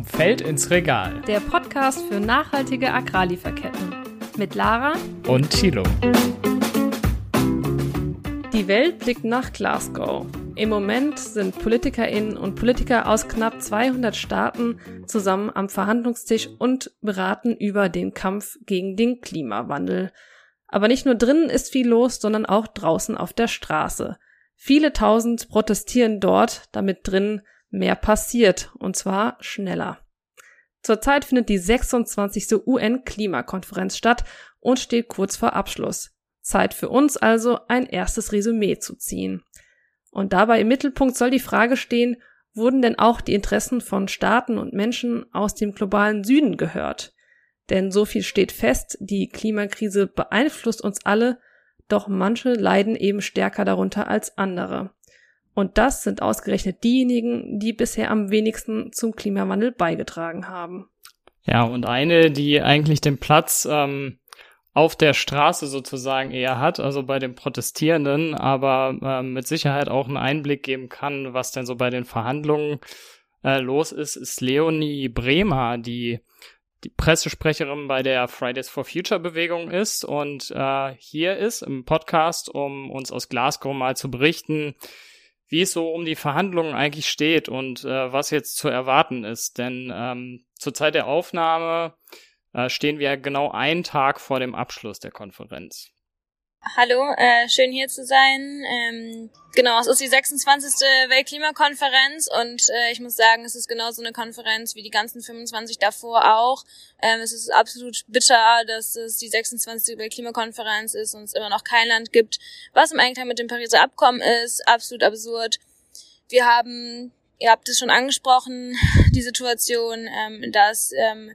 Vom Feld ins Regal. Der Podcast für nachhaltige Agrarlieferketten. Mit Lara und Thilo. Die Welt blickt nach Glasgow. Im Moment sind PolitikerInnen und Politiker aus knapp 200 Staaten zusammen am Verhandlungstisch und beraten über den Kampf gegen den Klimawandel. Aber nicht nur drinnen ist viel los, sondern auch draußen auf der Straße. Viele tausend protestieren dort, damit drinnen mehr passiert, und zwar schneller. Zurzeit findet die 26. UN-Klimakonferenz statt und steht kurz vor Abschluss. Zeit für uns also, ein erstes Resümee zu ziehen. Und dabei im Mittelpunkt soll die Frage stehen, wurden denn auch die Interessen von Staaten und Menschen aus dem globalen Süden gehört? Denn so viel steht fest, die Klimakrise beeinflusst uns alle, doch manche leiden eben stärker darunter als andere. Und das sind ausgerechnet diejenigen, die bisher am wenigsten zum Klimawandel beigetragen haben. Ja, und eine, die eigentlich den Platz ähm, auf der Straße sozusagen eher hat, also bei den Protestierenden, aber äh, mit Sicherheit auch einen Einblick geben kann, was denn so bei den Verhandlungen äh, los ist, ist Leonie Bremer, die die Pressesprecherin bei der Fridays for Future Bewegung ist und äh, hier ist im Podcast, um uns aus Glasgow mal zu berichten, wie es so um die Verhandlungen eigentlich steht und äh, was jetzt zu erwarten ist. Denn ähm, zur Zeit der Aufnahme äh, stehen wir genau einen Tag vor dem Abschluss der Konferenz. Hallo, äh, schön hier zu sein. Ähm, genau, es ist die 26. Weltklimakonferenz und äh, ich muss sagen, es ist genauso eine Konferenz wie die ganzen 25 davor auch. Ähm, es ist absolut bitter, dass es die 26. Weltklimakonferenz ist und es immer noch kein Land gibt, was im Einklang mit dem Pariser Abkommen ist. Absolut absurd. Wir haben, ihr habt es schon angesprochen, die Situation, ähm, dass ähm,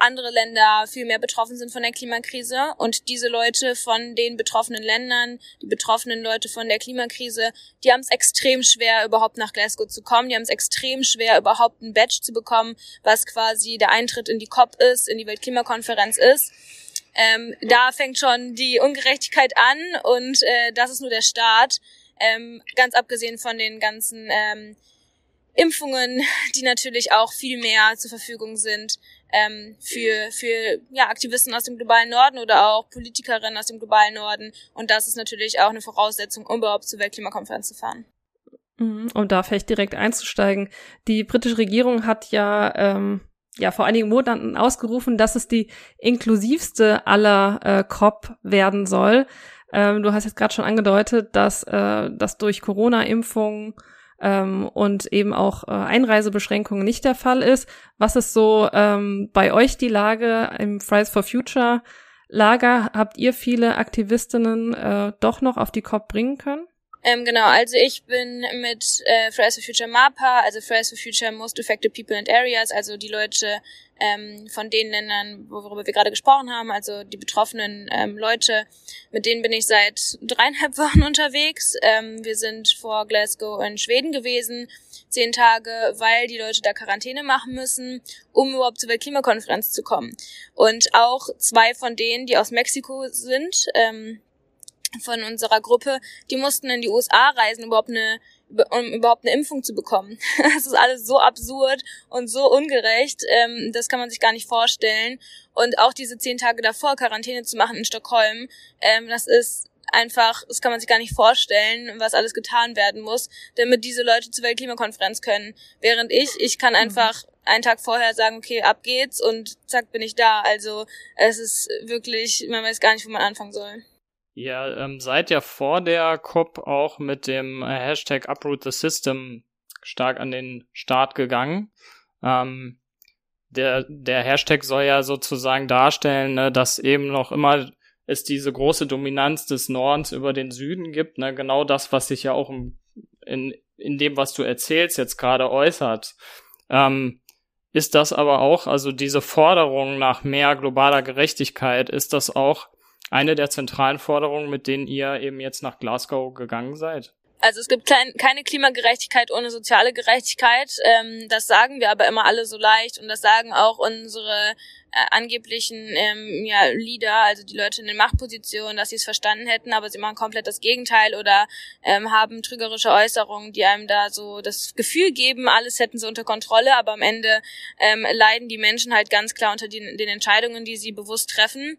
andere Länder viel mehr betroffen sind von der Klimakrise und diese Leute von den betroffenen Ländern, die betroffenen Leute von der Klimakrise, die haben es extrem schwer, überhaupt nach Glasgow zu kommen. Die haben es extrem schwer, überhaupt ein Badge zu bekommen, was quasi der Eintritt in die COP ist, in die Weltklimakonferenz ist. Ähm, da fängt schon die Ungerechtigkeit an und äh, das ist nur der Start. Ähm, ganz abgesehen von den ganzen ähm, Impfungen, die natürlich auch viel mehr zur Verfügung sind ähm, für, für ja, Aktivisten aus dem globalen Norden oder auch Politikerinnen aus dem globalen Norden. Und das ist natürlich auch eine Voraussetzung, um überhaupt zur Weltklimakonferenz zu fahren. Mhm, um da vielleicht direkt einzusteigen. Die britische Regierung hat ja, ähm, ja vor einigen Monaten ausgerufen, dass es die inklusivste aller äh, COP werden soll. Ähm, du hast jetzt gerade schon angedeutet, dass äh, das durch Corona-Impfungen ähm, und eben auch äh, Einreisebeschränkungen nicht der Fall ist. Was ist so ähm, bei euch die Lage im Fridays for Future Lager? Habt ihr viele Aktivistinnen äh, doch noch auf die COP bringen können? Ähm, genau, also ich bin mit äh, Fridays for Future MAPA, also Fridays for Future Most Affected People and Areas, also die Leute ähm, von den Ländern, worüber wir gerade gesprochen haben, also die betroffenen ähm, Leute, mit denen bin ich seit dreieinhalb Wochen unterwegs. Ähm, wir sind vor Glasgow in Schweden gewesen, zehn Tage, weil die Leute da Quarantäne machen müssen, um überhaupt zur Weltklimakonferenz zu kommen. Und auch zwei von denen, die aus Mexiko sind, ähm, von unserer Gruppe, die mussten in die USA reisen, überhaupt eine, um überhaupt eine Impfung zu bekommen. Das ist alles so absurd und so ungerecht, ähm, das kann man sich gar nicht vorstellen. Und auch diese zehn Tage davor Quarantäne zu machen in Stockholm, ähm, das ist einfach, das kann man sich gar nicht vorstellen, was alles getan werden muss, damit diese Leute zur Weltklimakonferenz können. Während ich, ich kann mhm. einfach einen Tag vorher sagen, okay, ab geht's und zack bin ich da. Also es ist wirklich, man weiß gar nicht, wo man anfangen soll. Ihr ähm, seid ja vor der COP auch mit dem äh, Hashtag Uproot the System stark an den Start gegangen. Ähm, der, der Hashtag soll ja sozusagen darstellen, ne, dass eben noch immer es diese große Dominanz des Nordens über den Süden gibt. Ne, genau das, was sich ja auch im, in, in dem, was du erzählst, jetzt gerade äußert. Ähm, ist das aber auch, also diese Forderung nach mehr globaler Gerechtigkeit, ist das auch eine der zentralen Forderungen, mit denen ihr eben jetzt nach Glasgow gegangen seid? Also es gibt kein, keine Klimagerechtigkeit ohne soziale Gerechtigkeit. Ähm, das sagen wir aber immer alle so leicht und das sagen auch unsere äh, angeblichen ähm, ja, Leader, also die Leute in den Machtpositionen, dass sie es verstanden hätten, aber sie machen komplett das Gegenteil oder ähm, haben trügerische Äußerungen, die einem da so das Gefühl geben, alles hätten sie unter Kontrolle, aber am Ende ähm, leiden die Menschen halt ganz klar unter den, den Entscheidungen, die sie bewusst treffen.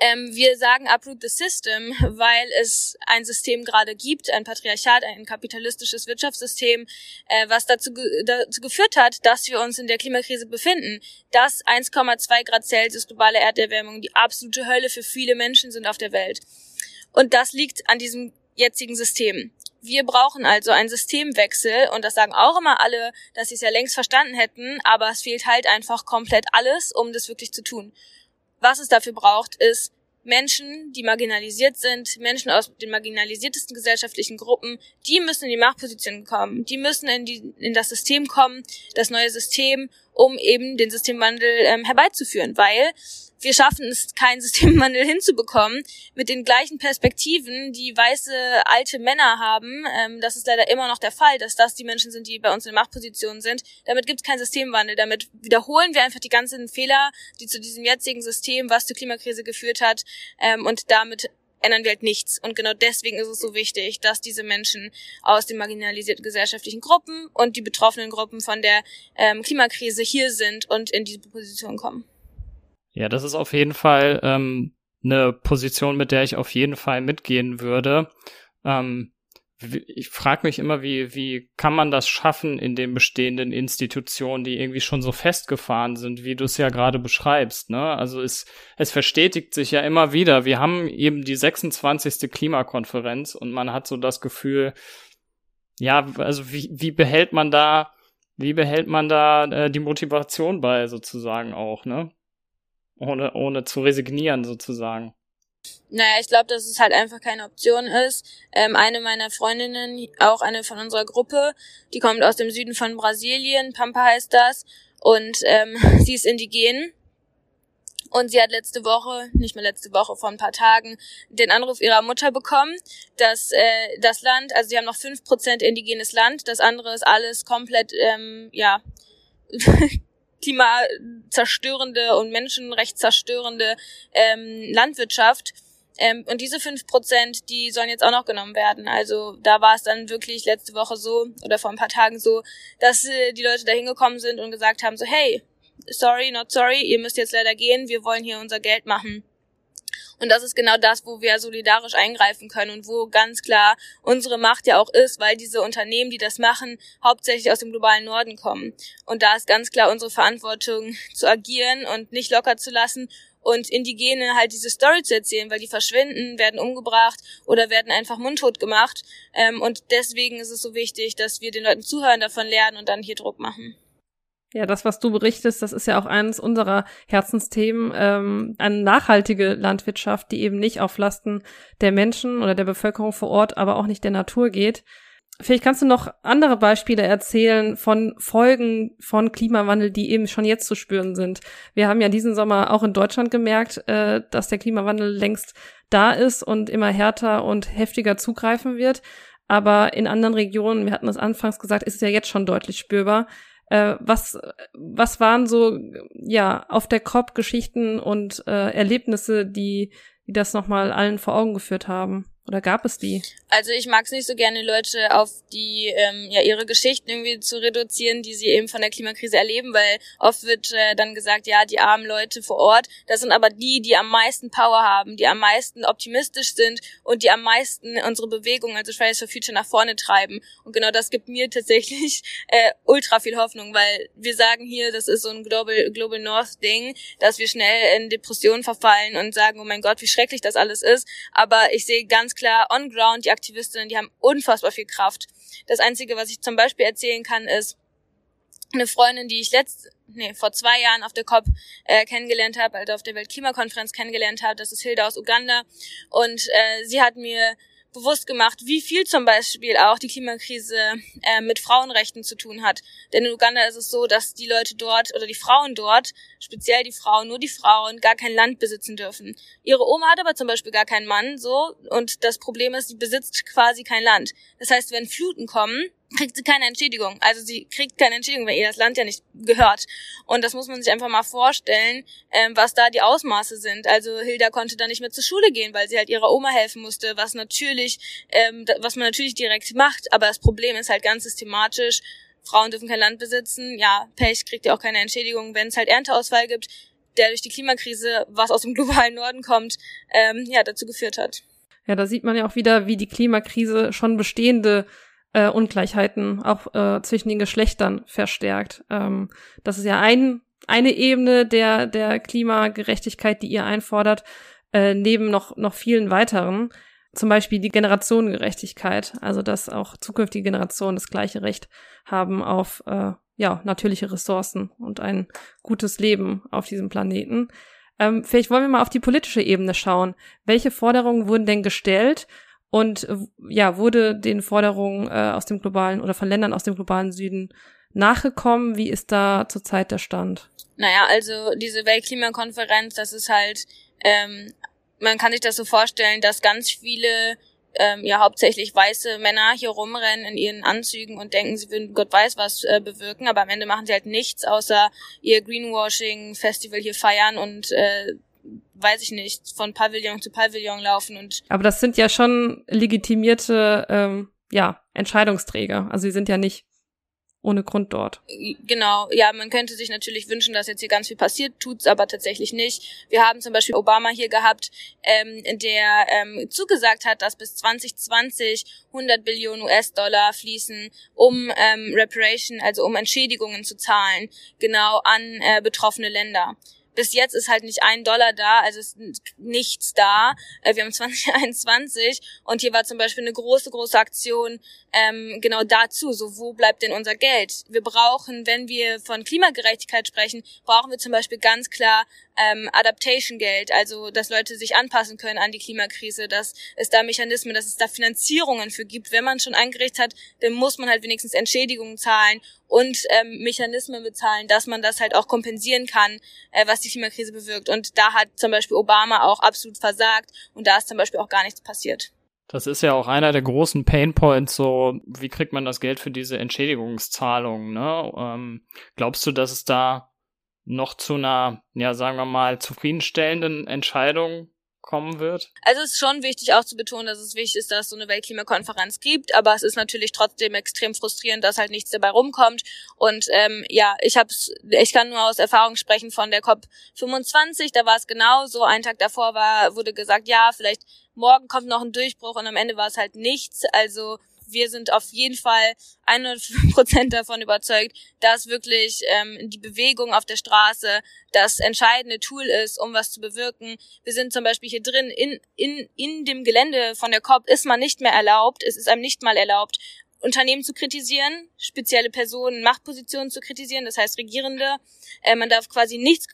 Ähm, wir sagen uproot the system, weil es ein System gerade gibt, ein Patriarchat, ein kapitalistisches Wirtschaftssystem, äh, was dazu, ge dazu geführt hat, dass wir uns in der Klimakrise befinden. Dass 1,2 Grad Celsius globale Erderwärmung die absolute Hölle für viele Menschen sind auf der Welt. Und das liegt an diesem jetzigen System. Wir brauchen also einen Systemwechsel und das sagen auch immer alle, dass sie es ja längst verstanden hätten, aber es fehlt halt einfach komplett alles, um das wirklich zu tun. Was es dafür braucht, ist Menschen, die marginalisiert sind, Menschen aus den marginalisiertesten gesellschaftlichen Gruppen, die müssen in die Machtposition kommen, die müssen in, die, in das System kommen, das neue System, um eben den Systemwandel ähm, herbeizuführen, weil wir schaffen es, keinen Systemwandel hinzubekommen mit den gleichen Perspektiven, die weiße alte Männer haben. Ähm, das ist leider immer noch der Fall, dass das die Menschen sind, die bei uns in Machtpositionen sind. Damit gibt es keinen Systemwandel. Damit wiederholen wir einfach die ganzen Fehler, die zu diesem jetzigen System, was zur Klimakrise geführt hat, ähm, und damit ändern wir halt nichts. Und genau deswegen ist es so wichtig, dass diese Menschen aus den marginalisierten gesellschaftlichen Gruppen und die betroffenen Gruppen von der ähm, Klimakrise hier sind und in diese Position kommen. Ja, das ist auf jeden Fall ähm, eine Position, mit der ich auf jeden Fall mitgehen würde. Ähm, ich frage mich immer, wie, wie kann man das schaffen in den bestehenden Institutionen, die irgendwie schon so festgefahren sind, wie du es ja gerade beschreibst. Ne? Also es, es verstetigt sich ja immer wieder. Wir haben eben die 26. Klimakonferenz und man hat so das Gefühl, ja, also wie, wie behält man da, wie behält man da äh, die Motivation bei sozusagen auch, ne? ohne, ohne zu resignieren sozusagen. Naja, ich glaube, dass es halt einfach keine Option ist. Ähm, eine meiner Freundinnen, auch eine von unserer Gruppe, die kommt aus dem Süden von Brasilien, Pampa heißt das, und ähm, sie ist indigen. Und sie hat letzte Woche, nicht mehr letzte Woche, vor ein paar Tagen, den Anruf ihrer Mutter bekommen, dass äh, das Land, also sie haben noch fünf Prozent indigenes Land, das andere ist alles komplett, ähm, ja, klimazerstörende und menschenrechtszerstörende ähm, Landwirtschaft. Ähm, und diese fünf Prozent, die sollen jetzt auch noch genommen werden. Also da war es dann wirklich letzte Woche so oder vor ein paar Tagen so, dass äh, die Leute da hingekommen sind und gesagt haben so, hey, sorry, not sorry, ihr müsst jetzt leider gehen, wir wollen hier unser Geld machen. Und das ist genau das, wo wir solidarisch eingreifen können und wo ganz klar unsere Macht ja auch ist, weil diese Unternehmen, die das machen, hauptsächlich aus dem globalen Norden kommen. Und da ist ganz klar unsere Verantwortung zu agieren und nicht locker zu lassen und Indigene halt diese Story zu erzählen, weil die verschwinden, werden umgebracht oder werden einfach mundtot gemacht. Ähm, und deswegen ist es so wichtig, dass wir den Leuten zuhören, davon lernen und dann hier Druck machen. Ja, das, was du berichtest, das ist ja auch eines unserer Herzensthemen, ähm, eine nachhaltige Landwirtschaft, die eben nicht auf Lasten der Menschen oder der Bevölkerung vor Ort, aber auch nicht der Natur geht. Vielleicht kannst du noch andere Beispiele erzählen von Folgen von Klimawandel, die eben schon jetzt zu spüren sind. Wir haben ja diesen Sommer auch in Deutschland gemerkt, äh, dass der Klimawandel längst da ist und immer härter und heftiger zugreifen wird. Aber in anderen Regionen, wir hatten es anfangs gesagt, ist es ja jetzt schon deutlich spürbar. Äh, was, was waren so, ja, auf der COP Geschichten und äh, Erlebnisse, die, die das nochmal allen vor Augen geführt haben? Oder gab es die? Also ich mag es nicht so gerne, Leute auf die ähm, ja ihre Geschichten irgendwie zu reduzieren, die sie eben von der Klimakrise erleben, weil oft wird äh, dann gesagt, ja, die armen Leute vor Ort, das sind aber die, die am meisten Power haben, die am meisten optimistisch sind und die am meisten unsere Bewegung, also Fridays for Future, nach vorne treiben. Und genau das gibt mir tatsächlich äh, ultra viel Hoffnung, weil wir sagen hier, das ist so ein Global, Global North Ding, dass wir schnell in Depressionen verfallen und sagen, oh mein Gott, wie schrecklich das alles ist. Aber ich sehe ganz klar on ground die Aktivistinnen, die haben unfassbar viel Kraft. Das Einzige, was ich zum Beispiel erzählen kann, ist eine Freundin, die ich letzt, nee, vor zwei Jahren auf der COP äh, kennengelernt habe, also auf der Weltklimakonferenz kennengelernt habe. Das ist Hilda aus Uganda. Und äh, sie hat mir bewusst gemacht, wie viel zum Beispiel auch die Klimakrise äh, mit Frauenrechten zu tun hat. Denn in Uganda ist es so, dass die Leute dort oder die Frauen dort, speziell die Frauen, nur die Frauen, gar kein Land besitzen dürfen. Ihre Oma hat aber zum Beispiel gar keinen Mann, so, und das Problem ist, sie besitzt quasi kein Land. Das heißt, wenn Fluten kommen, kriegt sie keine Entschädigung. Also sie kriegt keine Entschädigung, weil ihr das Land ja nicht gehört. Und das muss man sich einfach mal vorstellen, ähm, was da die Ausmaße sind. Also Hilda konnte da nicht mehr zur Schule gehen, weil sie halt ihrer Oma helfen musste, was natürlich, ähm, was man natürlich direkt macht. Aber das Problem ist halt ganz systematisch. Frauen dürfen kein Land besitzen. Ja, Pech kriegt ja auch keine Entschädigung, wenn es halt Ernteausfall gibt, der durch die Klimakrise, was aus dem globalen Norden kommt, ähm, ja, dazu geführt hat. Ja, da sieht man ja auch wieder, wie die Klimakrise schon bestehende äh, Ungleichheiten auch äh, zwischen den Geschlechtern verstärkt. Ähm, das ist ja ein, eine Ebene der, der Klimagerechtigkeit, die ihr einfordert, äh, neben noch, noch vielen weiteren. Zum Beispiel die Generationengerechtigkeit, also dass auch zukünftige Generationen das gleiche Recht haben auf äh, ja, natürliche Ressourcen und ein gutes Leben auf diesem Planeten. Ähm, vielleicht wollen wir mal auf die politische Ebene schauen. Welche Forderungen wurden denn gestellt und ja, wurde den Forderungen äh, aus dem globalen oder von Ländern aus dem globalen Süden nachgekommen? Wie ist da zurzeit der Stand? Naja, also diese Weltklimakonferenz, das ist halt, ähm, man kann sich das so vorstellen, dass ganz viele ähm, ja hauptsächlich weiße Männer hier rumrennen in ihren Anzügen und denken, sie würden Gott weiß was äh, bewirken, aber am Ende machen sie halt nichts, außer ihr Greenwashing-Festival hier feiern und äh, weiß ich nicht, von Pavillon zu Pavillon laufen und. Aber das sind ja schon legitimierte, ähm, ja, Entscheidungsträger. Also sie sind ja nicht ohne Grund dort. Genau, ja, man könnte sich natürlich wünschen, dass jetzt hier ganz viel passiert, tut's aber tatsächlich nicht. Wir haben zum Beispiel Obama hier gehabt, ähm, der ähm, zugesagt hat, dass bis 2020 100 Billionen US-Dollar fließen, um ähm, Reparation, also um Entschädigungen zu zahlen, genau an äh, betroffene Länder bis jetzt ist halt nicht ein Dollar da, also ist nichts da. Äh, wir haben 2021 und hier war zum Beispiel eine große, große Aktion ähm, genau dazu. So, wo bleibt denn unser Geld? Wir brauchen, wenn wir von Klimagerechtigkeit sprechen, brauchen wir zum Beispiel ganz klar ähm, Adaptation-Geld, also dass Leute sich anpassen können an die Klimakrise, dass es da Mechanismen, dass es da Finanzierungen für gibt. Wenn man schon eingerichtet hat, dann muss man halt wenigstens Entschädigungen zahlen und ähm, Mechanismen bezahlen, dass man das halt auch kompensieren kann, äh, was die Klimakrise bewirkt. Und da hat zum Beispiel Obama auch absolut versagt und da ist zum Beispiel auch gar nichts passiert. Das ist ja auch einer der großen Painpoints, so wie kriegt man das Geld für diese Entschädigungszahlungen, ne? Ähm, glaubst du, dass es da noch zu einer, ja, sagen wir mal, zufriedenstellenden Entscheidung kommen wird? Also es ist schon wichtig auch zu betonen, dass es wichtig ist, dass es so eine Weltklimakonferenz gibt, aber es ist natürlich trotzdem extrem frustrierend, dass halt nichts dabei rumkommt. Und ähm, ja, ich hab's, ich kann nur aus Erfahrung sprechen von der COP 25, da war es genau so. Ein Tag davor war, wurde gesagt, ja, vielleicht morgen kommt noch ein Durchbruch und am Ende war es halt nichts. Also wir sind auf jeden Fall 100 Prozent davon überzeugt, dass wirklich ähm, die Bewegung auf der Straße das entscheidende Tool ist, um was zu bewirken. Wir sind zum Beispiel hier drin, in, in, in dem Gelände von der COP ist man nicht mehr erlaubt, es ist einem nicht mal erlaubt, Unternehmen zu kritisieren, spezielle Personen, Machtpositionen zu kritisieren, das heißt Regierende. Äh, man darf quasi nichts,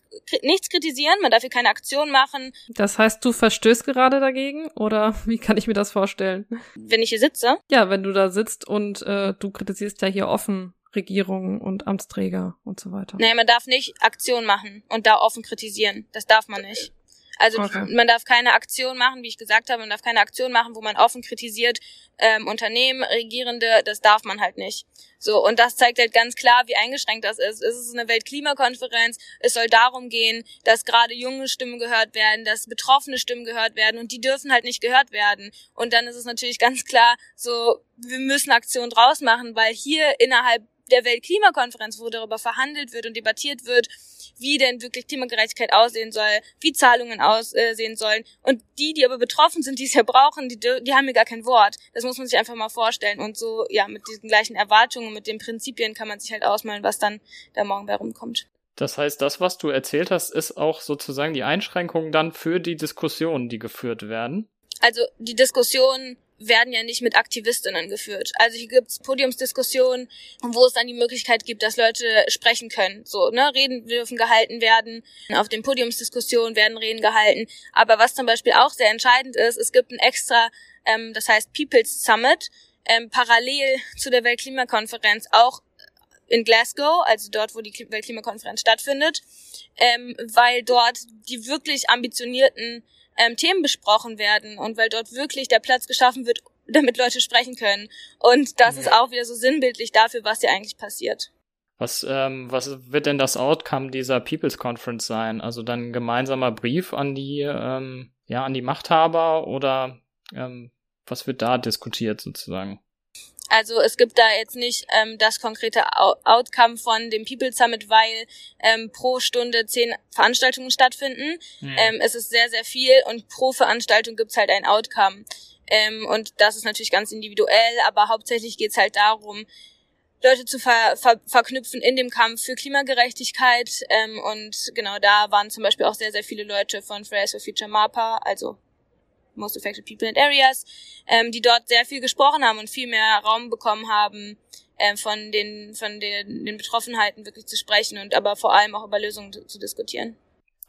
nichts kritisieren, man darf hier keine Aktion machen. Das heißt, du verstößt gerade dagegen oder wie kann ich mir das vorstellen? Wenn ich hier sitze? Ja, wenn du da sitzt und äh, du kritisierst ja hier offen Regierungen und Amtsträger und so weiter. Nee, man darf nicht Aktion machen und da offen kritisieren. Das darf man nicht. Also okay. man darf keine Aktion machen, wie ich gesagt habe, man darf keine Aktion machen, wo man offen kritisiert ähm, Unternehmen, Regierende, das darf man halt nicht. So, und das zeigt halt ganz klar, wie eingeschränkt das ist. Es ist eine Weltklimakonferenz, es soll darum gehen, dass gerade junge Stimmen gehört werden, dass betroffene Stimmen gehört werden und die dürfen halt nicht gehört werden. Und dann ist es natürlich ganz klar, so, wir müssen Aktionen draus machen, weil hier innerhalb der Weltklimakonferenz, wo darüber verhandelt wird und debattiert wird, wie denn wirklich Klimagerechtigkeit aussehen soll, wie Zahlungen aussehen sollen. Und die, die aber betroffen sind, die es ja brauchen, die, die haben hier gar kein Wort. Das muss man sich einfach mal vorstellen. Und so, ja, mit diesen gleichen Erwartungen, mit den Prinzipien kann man sich halt ausmalen, was dann da morgen bei rumkommt. Das heißt, das, was du erzählt hast, ist auch sozusagen die Einschränkung dann für die Diskussionen, die geführt werden. Also die Diskussion werden ja nicht mit Aktivistinnen geführt. Also hier gibt's Podiumsdiskussionen, wo es dann die Möglichkeit gibt, dass Leute sprechen können. So, ne, Reden dürfen gehalten werden. Auf den Podiumsdiskussionen werden Reden gehalten. Aber was zum Beispiel auch sehr entscheidend ist, es gibt ein extra, ähm, das heißt People's Summit, ähm, parallel zu der Weltklimakonferenz auch in Glasgow, also dort, wo die Weltklimakonferenz stattfindet, ähm, weil dort die wirklich ambitionierten ähm, Themen besprochen werden und weil dort wirklich der Platz geschaffen wird, damit Leute sprechen können. Und das ja. ist auch wieder so sinnbildlich dafür, was hier eigentlich passiert. Was, ähm, was wird denn das Outcome dieser People's Conference sein? Also dann ein gemeinsamer Brief an die, ähm, ja, an die Machthaber oder ähm, was wird da diskutiert sozusagen? Also es gibt da jetzt nicht ähm, das konkrete Outcome von dem People Summit, weil ähm, pro Stunde zehn Veranstaltungen stattfinden. Mhm. Ähm, es ist sehr, sehr viel und pro Veranstaltung gibt's halt ein Outcome. Ähm, und das ist natürlich ganz individuell, aber hauptsächlich geht's halt darum, Leute zu ver ver verknüpfen in dem Kampf für Klimagerechtigkeit. Ähm, und genau da waren zum Beispiel auch sehr, sehr viele Leute von Fridays for Future MAPA, also Most Affected People and Areas, ähm, die dort sehr viel gesprochen haben und viel mehr Raum bekommen haben, äh, von den von den, den Betroffenheiten wirklich zu sprechen und aber vor allem auch über Lösungen zu, zu diskutieren.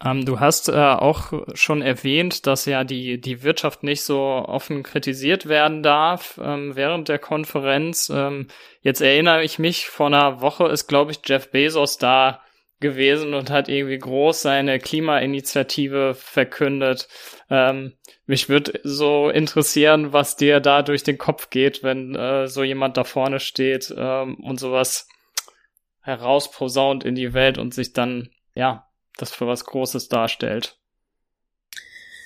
Ähm, du hast äh, auch schon erwähnt, dass ja die, die Wirtschaft nicht so offen kritisiert werden darf ähm, während der Konferenz. Ähm, jetzt erinnere ich mich, vor einer Woche ist, glaube ich, Jeff Bezos da gewesen und hat irgendwie groß seine Klimainitiative verkündet. Ähm, mich würde so interessieren, was dir da durch den Kopf geht, wenn äh, so jemand da vorne steht ähm, und sowas herausposaunt in die Welt und sich dann, ja, das für was Großes darstellt.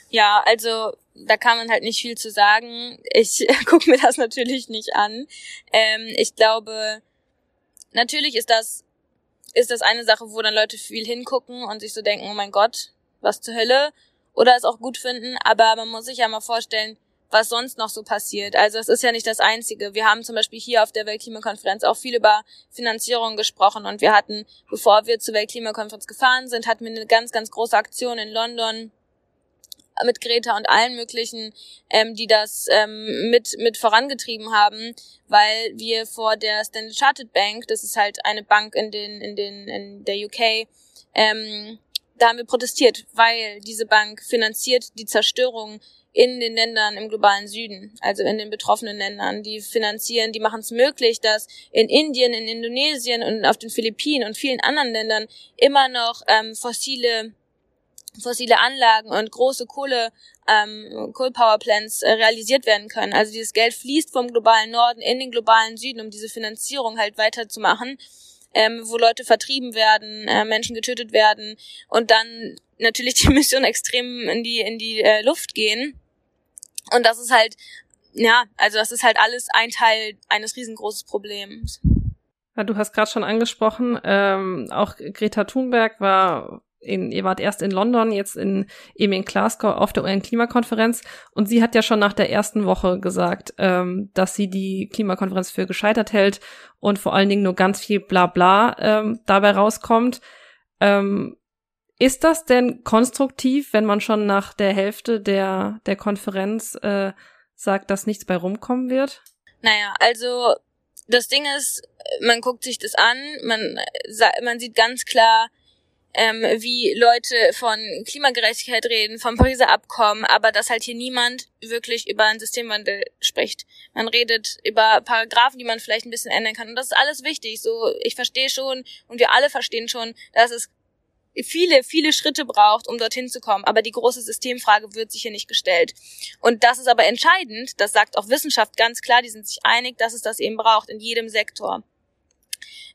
Ja, also da kann man halt nicht viel zu sagen. Ich gucke mir das natürlich nicht an. Ähm, ich glaube, natürlich ist das ist das eine Sache, wo dann Leute viel hingucken und sich so denken, oh mein Gott, was zur Hölle, oder es auch gut finden, aber man muss sich ja mal vorstellen, was sonst noch so passiert. Also es ist ja nicht das Einzige. Wir haben zum Beispiel hier auf der Weltklimakonferenz auch viel über Finanzierung gesprochen und wir hatten, bevor wir zur Weltklimakonferenz gefahren sind, hatten wir eine ganz, ganz große Aktion in London mit Greta und allen möglichen, ähm, die das ähm, mit mit vorangetrieben haben, weil wir vor der Standard Chartered Bank, das ist halt eine Bank in den in den in der UK, ähm, da haben wir protestiert, weil diese Bank finanziert die Zerstörung in den Ländern im globalen Süden, also in den betroffenen Ländern. Die finanzieren, die machen es möglich, dass in Indien, in Indonesien und auf den Philippinen und vielen anderen Ländern immer noch ähm, fossile fossile Anlagen und große Kohle ähm, Coal Power Plants äh, realisiert werden können. Also dieses Geld fließt vom globalen Norden in den globalen Süden, um diese Finanzierung halt weiterzumachen, ähm, wo Leute vertrieben werden, äh, Menschen getötet werden und dann natürlich die Mission extrem in die in die äh, Luft gehen. Und das ist halt ja, also das ist halt alles ein Teil eines riesengroßen Problems. Ja, du hast gerade schon angesprochen, ähm, auch Greta Thunberg war in, ihr wart erst in London, jetzt in, eben in Glasgow auf der UN-Klimakonferenz. Und sie hat ja schon nach der ersten Woche gesagt, ähm, dass sie die Klimakonferenz für gescheitert hält und vor allen Dingen nur ganz viel Blabla ähm, dabei rauskommt. Ähm, ist das denn konstruktiv, wenn man schon nach der Hälfte der, der Konferenz äh, sagt, dass nichts bei rumkommen wird? Naja, also das Ding ist, man guckt sich das an, man, man sieht ganz klar, ähm, wie Leute von Klimagerechtigkeit reden, vom Pariser Abkommen, aber dass halt hier niemand wirklich über einen Systemwandel spricht. Man redet über Paragraphen, die man vielleicht ein bisschen ändern kann. Und das ist alles wichtig. So, ich verstehe schon und wir alle verstehen schon, dass es viele, viele Schritte braucht, um dorthin zu kommen. Aber die große Systemfrage wird sich hier nicht gestellt. Und das ist aber entscheidend, das sagt auch Wissenschaft ganz klar, die sind sich einig, dass es das eben braucht in jedem Sektor.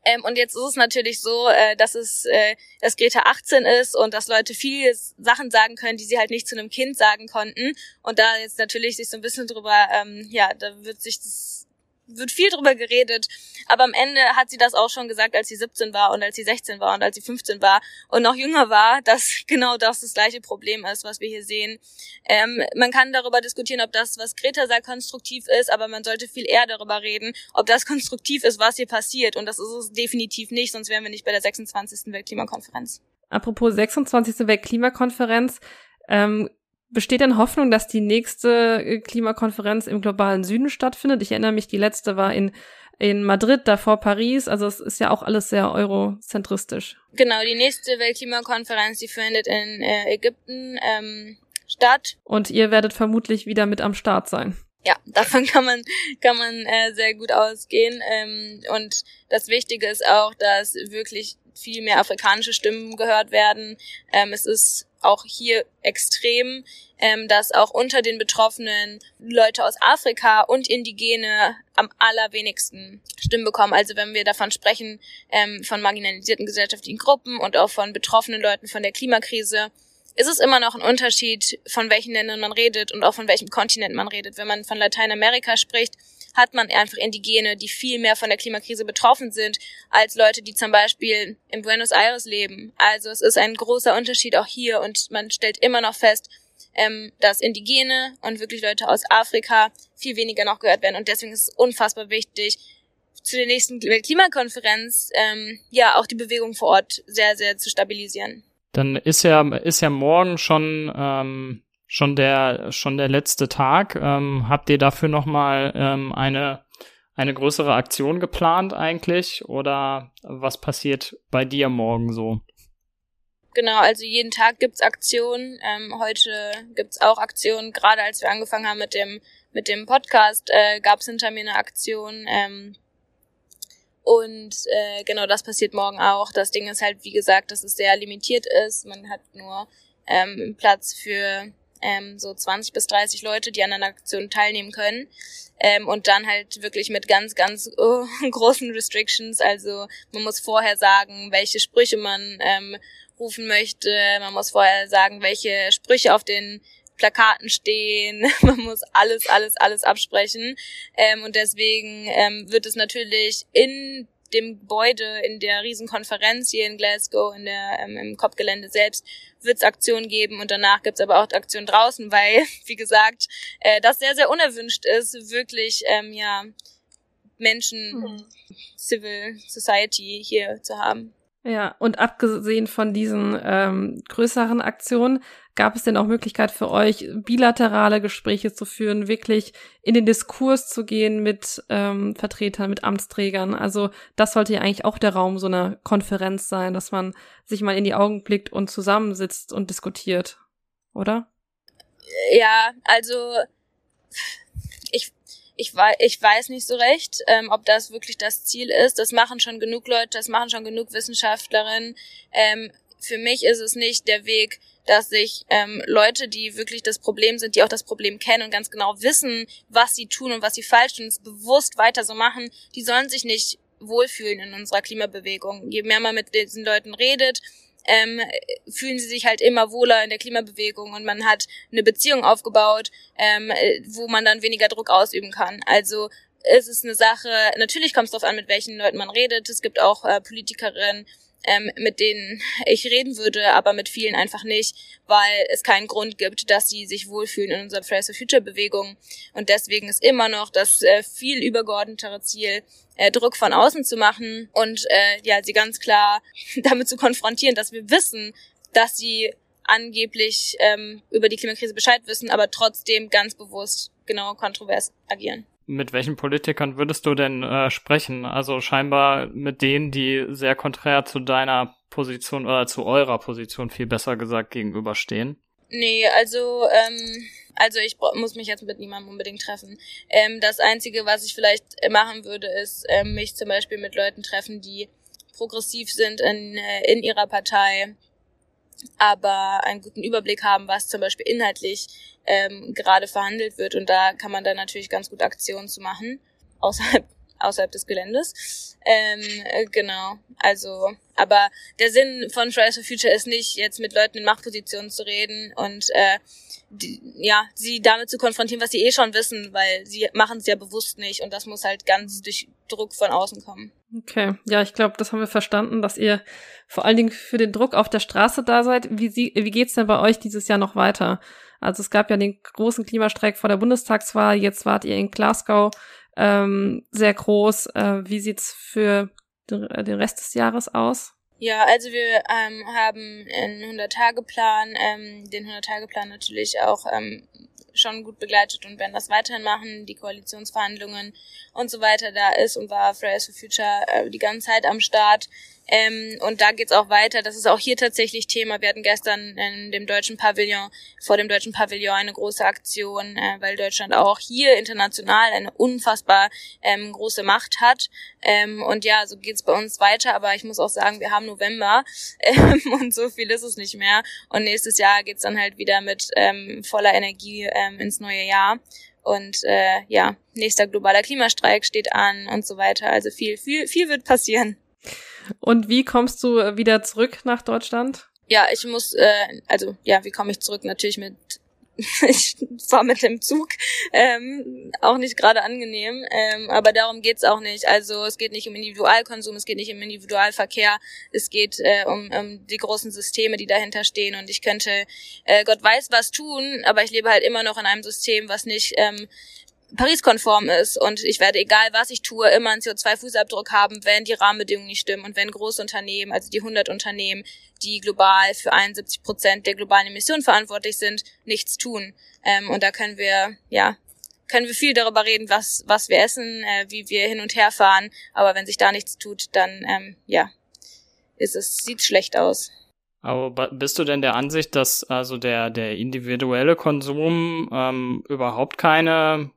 Ähm, und jetzt ist es natürlich so, äh, dass es, äh, dass Greta 18 ist und dass Leute viele Sachen sagen können, die sie halt nicht zu einem Kind sagen konnten. Und da jetzt natürlich sich so ein bisschen drüber, ähm, ja, da wird sich das wird viel drüber geredet, aber am Ende hat sie das auch schon gesagt, als sie 17 war und als sie 16 war und als sie 15 war und noch jünger war, dass genau das das gleiche Problem ist, was wir hier sehen. Ähm, man kann darüber diskutieren, ob das, was Greta sagt, konstruktiv ist, aber man sollte viel eher darüber reden, ob das konstruktiv ist, was hier passiert und das ist es definitiv nicht, sonst wären wir nicht bei der 26. Weltklimakonferenz. Apropos 26. Weltklimakonferenz, ähm, Besteht denn Hoffnung, dass die nächste äh, Klimakonferenz im globalen Süden stattfindet? Ich erinnere mich, die letzte war in, in Madrid, davor Paris. Also es ist ja auch alles sehr eurozentristisch. Genau, die nächste Weltklimakonferenz, die findet in äh, Ägypten ähm, statt. Und ihr werdet vermutlich wieder mit am Start sein. Ja, davon kann man kann man äh, sehr gut ausgehen. Ähm, und das Wichtige ist auch, dass wirklich viel mehr afrikanische Stimmen gehört werden. Ähm, es ist auch hier extrem, ähm, dass auch unter den Betroffenen Leute aus Afrika und Indigene am allerwenigsten Stimmen bekommen. Also wenn wir davon sprechen, ähm, von marginalisierten gesellschaftlichen Gruppen und auch von betroffenen Leuten von der Klimakrise, ist es immer noch ein Unterschied, von welchen Ländern man redet und auch von welchem Kontinent man redet. Wenn man von Lateinamerika spricht, hat man einfach Indigene, die viel mehr von der Klimakrise betroffen sind, als Leute, die zum Beispiel in Buenos Aires leben. Also es ist ein großer Unterschied auch hier und man stellt immer noch fest, ähm, dass Indigene und wirklich Leute aus Afrika viel weniger noch gehört werden. Und deswegen ist es unfassbar wichtig, zu der nächsten Weltklimakonferenz ähm, ja auch die Bewegung vor Ort sehr, sehr zu stabilisieren. Dann ist ja, ist ja morgen schon ähm, schon der schon der letzte Tag. Ähm, habt ihr dafür noch mal ähm, eine eine größere Aktion geplant eigentlich oder was passiert bei dir morgen so? Genau, also jeden Tag gibt's Aktionen. Ähm, heute gibt's auch Aktionen. Gerade als wir angefangen haben mit dem mit dem Podcast, äh, gab's hinter mir eine Aktion. Ähm, und äh, genau das passiert morgen auch. Das Ding ist halt, wie gesagt, dass es sehr limitiert ist. Man hat nur ähm, Platz für ähm, so 20 bis 30 Leute, die an einer Aktion teilnehmen können. Ähm, und dann halt wirklich mit ganz, ganz oh, großen Restrictions. Also man muss vorher sagen, welche Sprüche man ähm, rufen möchte. Man muss vorher sagen, welche Sprüche auf den Plakaten stehen. Man muss alles, alles, alles absprechen. Ähm, und deswegen ähm, wird es natürlich in dem Gebäude, in der Riesenkonferenz hier in Glasgow, in der, ähm, im COP-Gelände selbst, wird es Aktionen geben und danach gibt's aber auch Aktionen draußen, weil, wie gesagt, äh, das sehr, sehr unerwünscht ist, wirklich, ähm, ja, Menschen, mhm. Civil Society hier zu haben. Ja, und abgesehen von diesen ähm, größeren Aktionen, gab es denn auch Möglichkeit für euch, bilaterale Gespräche zu führen, wirklich in den Diskurs zu gehen mit ähm, Vertretern, mit Amtsträgern? Also das sollte ja eigentlich auch der Raum so einer Konferenz sein, dass man sich mal in die Augen blickt und zusammensitzt und diskutiert, oder? Ja, also ich, weiß, ich weiß nicht so recht, ähm, ob das wirklich das Ziel ist. Das machen schon genug Leute, das machen schon genug Wissenschaftlerinnen. Ähm, für mich ist es nicht der Weg, dass sich ähm, Leute, die wirklich das Problem sind, die auch das Problem kennen und ganz genau wissen, was sie tun und was sie falsch tun, es bewusst weiter so machen, die sollen sich nicht wohlfühlen in unserer Klimabewegung. Je mehr man mit diesen Leuten redet, ähm, fühlen sie sich halt immer wohler in der Klimabewegung und man hat eine Beziehung aufgebaut, ähm, wo man dann weniger Druck ausüben kann. Also es ist eine Sache, natürlich kommt es darauf an, mit welchen Leuten man redet. Es gibt auch äh, Politikerinnen, ähm, mit denen ich reden würde, aber mit vielen einfach nicht, weil es keinen Grund gibt, dass sie sich wohlfühlen in unserer Fridays for Future Bewegung. Und deswegen ist immer noch das äh, viel übergeordnetere Ziel, äh, Druck von außen zu machen und äh, ja, sie ganz klar damit zu konfrontieren, dass wir wissen, dass sie angeblich ähm, über die Klimakrise Bescheid wissen, aber trotzdem ganz bewusst genau kontrovers agieren mit welchen Politikern würdest du denn äh, sprechen? Also scheinbar mit denen, die sehr konträr zu deiner Position oder zu eurer Position viel besser gesagt gegenüberstehen? Nee, also, ähm, also ich muss mich jetzt mit niemandem unbedingt treffen. Ähm, das Einzige, was ich vielleicht machen würde, ist ähm, mich zum Beispiel mit Leuten treffen, die progressiv sind in, äh, in ihrer Partei, aber einen guten Überblick haben, was zum Beispiel inhaltlich ähm, gerade verhandelt wird. Und da kann man dann natürlich ganz gut Aktionen zu machen, außerhalb, außerhalb des Geländes. Ähm, äh, genau, also, aber der Sinn von Fridays for Future ist nicht, jetzt mit Leuten in Machtpositionen zu reden und äh, die, ja, sie damit zu konfrontieren, was sie eh schon wissen, weil sie machen es ja bewusst nicht und das muss halt ganz durch Druck von außen kommen. Okay, ja, ich glaube, das haben wir verstanden, dass ihr vor allen Dingen für den Druck auf der Straße da seid. Wie, sie, wie geht's denn bei euch dieses Jahr noch weiter? Also es gab ja den großen Klimastreik vor der Bundestagswahl, jetzt wart ihr in Glasgow ähm, sehr groß. Äh, wie sieht's für den Rest des Jahres aus? Ja, also wir ähm, haben einen 100-Tage-Plan, ähm, den 100-Tage-Plan natürlich auch ähm, schon gut begleitet und werden das weiterhin machen, die Koalitionsverhandlungen und so weiter da ist und war Fridays for Future äh, die ganze Zeit am Start. Ähm, und da geht's auch weiter. Das ist auch hier tatsächlich Thema. Wir hatten gestern in dem deutschen Pavillon, vor dem deutschen Pavillon eine große Aktion, äh, weil Deutschland auch hier international eine unfassbar ähm, große Macht hat. Ähm, und ja, so geht's bei uns weiter. Aber ich muss auch sagen, wir haben November ähm, und so viel ist es nicht mehr. Und nächstes Jahr geht's dann halt wieder mit ähm, voller Energie ähm, ins neue Jahr. Und äh, ja, nächster globaler Klimastreik steht an und so weiter. Also viel, viel, viel wird passieren. Und wie kommst du äh, wieder zurück nach Deutschland? Ja, ich muss, äh, also ja, wie komme ich zurück? Natürlich mit ich fahre mit dem Zug, ähm, auch nicht gerade angenehm, ähm, aber darum geht's auch nicht. Also es geht nicht um Individualkonsum, es geht nicht um Individualverkehr, es geht äh, um, um die großen Systeme, die dahinter stehen und ich könnte, äh, Gott weiß was tun, aber ich lebe halt immer noch in einem System, was nicht ähm, Paris-konform ist und ich werde, egal was ich tue, immer einen CO2-Fußabdruck haben, wenn die Rahmenbedingungen nicht stimmen und wenn große Unternehmen, also die 100 Unternehmen, die global für 71 Prozent der globalen Emissionen verantwortlich sind, nichts tun. Ähm, und da können wir, ja, können wir viel darüber reden, was, was wir essen, äh, wie wir hin und her fahren, aber wenn sich da nichts tut, dann, ähm, ja, ist es, sieht schlecht aus. Aber bist du denn der Ansicht, dass also der, der individuelle Konsum ähm, überhaupt keine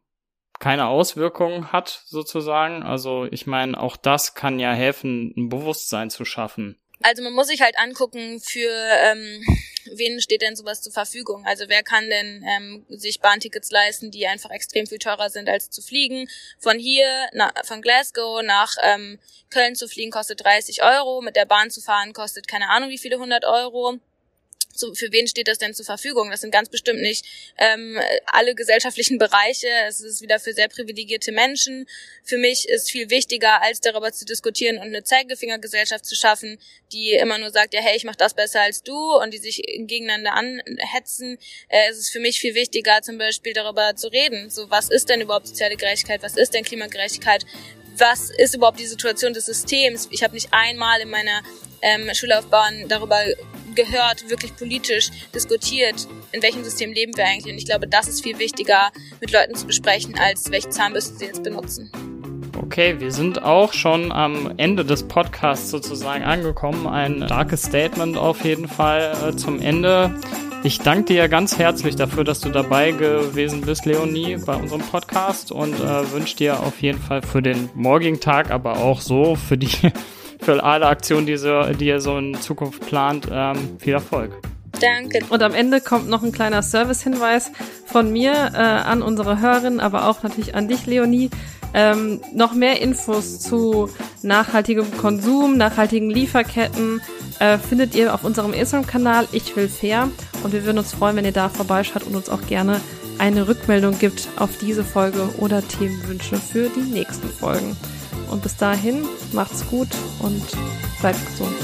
keine Auswirkungen hat, sozusagen. Also ich meine, auch das kann ja helfen, ein Bewusstsein zu schaffen. Also man muss sich halt angucken, für ähm, wen steht denn sowas zur Verfügung? Also wer kann denn ähm, sich Bahntickets leisten, die einfach extrem viel teurer sind als zu fliegen? Von hier, na, von Glasgow nach ähm, Köln zu fliegen kostet 30 Euro, mit der Bahn zu fahren kostet keine Ahnung wie viele hundert Euro zu, für wen steht das denn zur Verfügung? Das sind ganz bestimmt nicht ähm, alle gesellschaftlichen Bereiche. Es ist wieder für sehr privilegierte Menschen. Für mich ist viel wichtiger, als darüber zu diskutieren und eine Zeigefingergesellschaft zu schaffen, die immer nur sagt, ja, hey, ich mach das besser als du und die sich gegeneinander anhetzen. Äh, es ist für mich viel wichtiger, zum Beispiel darüber zu reden. So, was ist denn überhaupt soziale Gerechtigkeit? Was ist denn Klimagerechtigkeit? Was ist überhaupt die Situation des Systems? Ich habe nicht einmal in meiner ähm, Schullaufbahn darüber gehört, wirklich politisch diskutiert, in welchem System leben wir eigentlich. Und ich glaube, das ist viel wichtiger mit Leuten zu besprechen, als welche Zahnbürste sie jetzt benutzen. Okay, wir sind auch schon am Ende des Podcasts sozusagen angekommen. Ein starkes Statement auf jeden Fall äh, zum Ende. Ich danke dir ganz herzlich dafür, dass du dabei gewesen bist, Leonie, bei unserem Podcast und äh, wünsche dir auf jeden Fall für den morgigen Tag, aber auch so für die für alle Aktionen, die, so, die ihr so in Zukunft plant, ähm, viel Erfolg. Danke. Und am Ende kommt noch ein kleiner Service-Hinweis von mir äh, an unsere Hörerin, aber auch natürlich an dich, Leonie. Ähm, noch mehr Infos zu nachhaltigem Konsum, nachhaltigen Lieferketten äh, findet ihr auf unserem Instagram-Kanal Ich will fair. Und wir würden uns freuen, wenn ihr da vorbeischaut und uns auch gerne eine Rückmeldung gibt auf diese Folge oder Themenwünsche für die nächsten Folgen. Und bis dahin, macht's gut und bleibt gesund.